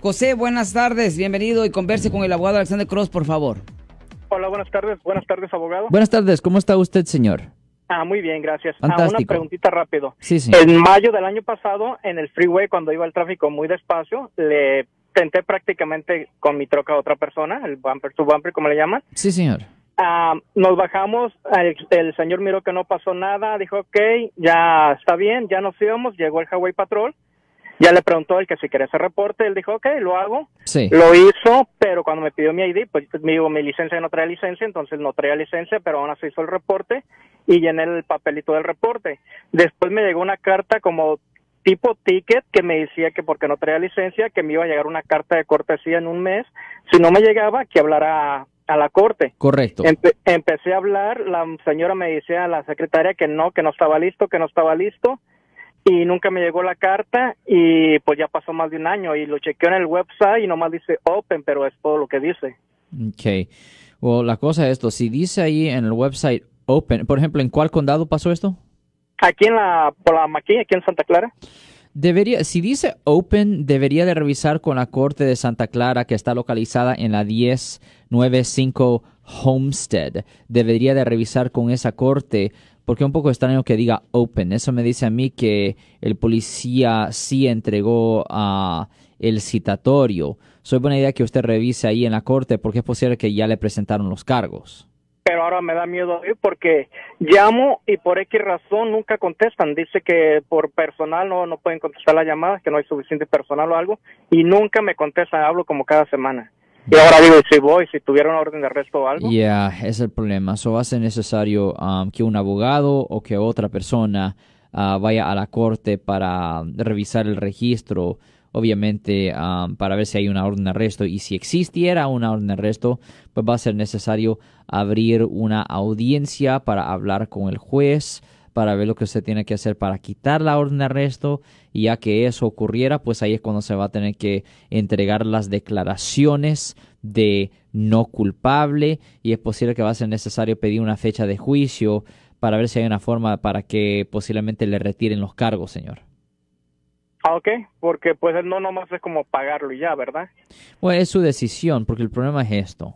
José, buenas tardes, bienvenido y converse con el abogado Alexander Cross, por favor. Hola, buenas tardes. Buenas tardes, abogado. Buenas tardes, ¿cómo está usted, señor? Ah, muy bien, gracias. Ah, Fantástico. una preguntita rápido. Sí, sí. En mayo del año pasado, en el freeway, cuando iba el tráfico muy despacio, le tenté prácticamente con mi troca a otra persona, el bumper to bumper, como le llaman. Sí, señor. Ah, nos bajamos, el, el señor miró que no pasó nada, dijo, ok, ya está bien, ya nos íbamos, llegó el Highway Patrol, ya le preguntó el que si quería hacer reporte, él dijo, ok, lo hago, Sí. Lo hizo, pero cuando me pidió mi ID, pues me dijo, mi licencia no traía licencia, entonces no traía licencia, pero aún así hizo el reporte y llené el papelito del reporte. Después me llegó una carta como tipo ticket que me decía que porque no traía licencia, que me iba a llegar una carta de cortesía en un mes. Si no me llegaba, que hablara a, a la corte. Correcto. Empe- empecé a hablar, la señora me decía a la secretaria que no, que no estaba listo, que no estaba listo y nunca me llegó la carta y pues ya pasó más de un año y lo chequeé en el website y nomás dice open, pero es todo lo que dice. Ok. Well, la cosa es esto, si dice ahí en el website open, por ejemplo, ¿en cuál condado pasó esto? Aquí en la, por la Maquilla, aquí en Santa Clara. Debería, si dice open, debería de revisar con la corte de Santa Clara que está localizada en la 1095 Homestead. Debería de revisar con esa corte porque es un poco extraño que diga open. Eso me dice a mí que el policía sí entregó el citatorio. Soy buena idea que usted revise ahí en la corte porque es posible que ya le presentaron los cargos. Pero ahora me da miedo porque llamo y por X razón nunca contestan. Dice que por personal no, no pueden contestar las llamadas, que no hay suficiente personal o algo, y nunca me contestan. Hablo como cada semana. Y ahora digo, si voy, si tuviera una orden de arresto o algo. Ya, es el problema. So va a ser necesario um, que un abogado o que otra persona ah, vaya a la corte para revisar el registro, obviamente um, para ver si hay una orden de arresto. Y si existiera una orden de arresto, pues va a ser necesario abrir una audiencia para hablar con el juez para ver lo que usted tiene que hacer para quitar la orden de arresto y ya que eso ocurriera, pues ahí es cuando se va a tener que entregar las declaraciones de no culpable y es posible que va a ser necesario pedir una fecha de juicio para ver si hay una forma para que posiblemente le retiren los cargos, señor. Ah, ok, porque pues no nomás es como pagarlo y ya, ¿verdad? Bueno, es su decisión, porque el problema es esto.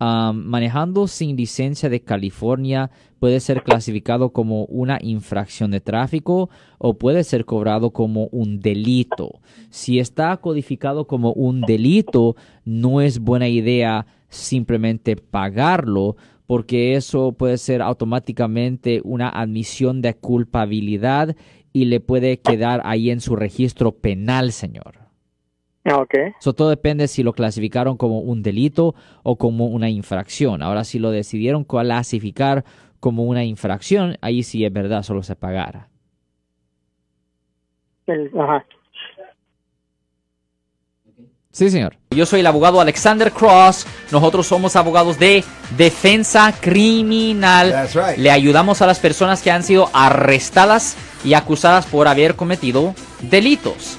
Am, manejando sin licencia de California puede ser clasificado como una infracción de tráfico o puede ser cobrado como un delito. Si está codificado como un delito, no es buena idea simplemente pagarlo porque eso puede ser automáticamente una admisión de culpabilidad y le puede quedar ahí en su registro penal, señor. Ah, Ok. So, todo depende si lo clasificaron como un delito o como una infracción. Ahora, si lo decidieron clasificar como una infracción, ahí sí es verdad, solo se pagara. El- ajá. Sí, señor. Yo soy el abogado Alexander Cross. Nosotros somos abogados de defensa criminal. That's right. Le ayudamos a las personas que han sido arrestadas y acusadas por haber cometido delitos.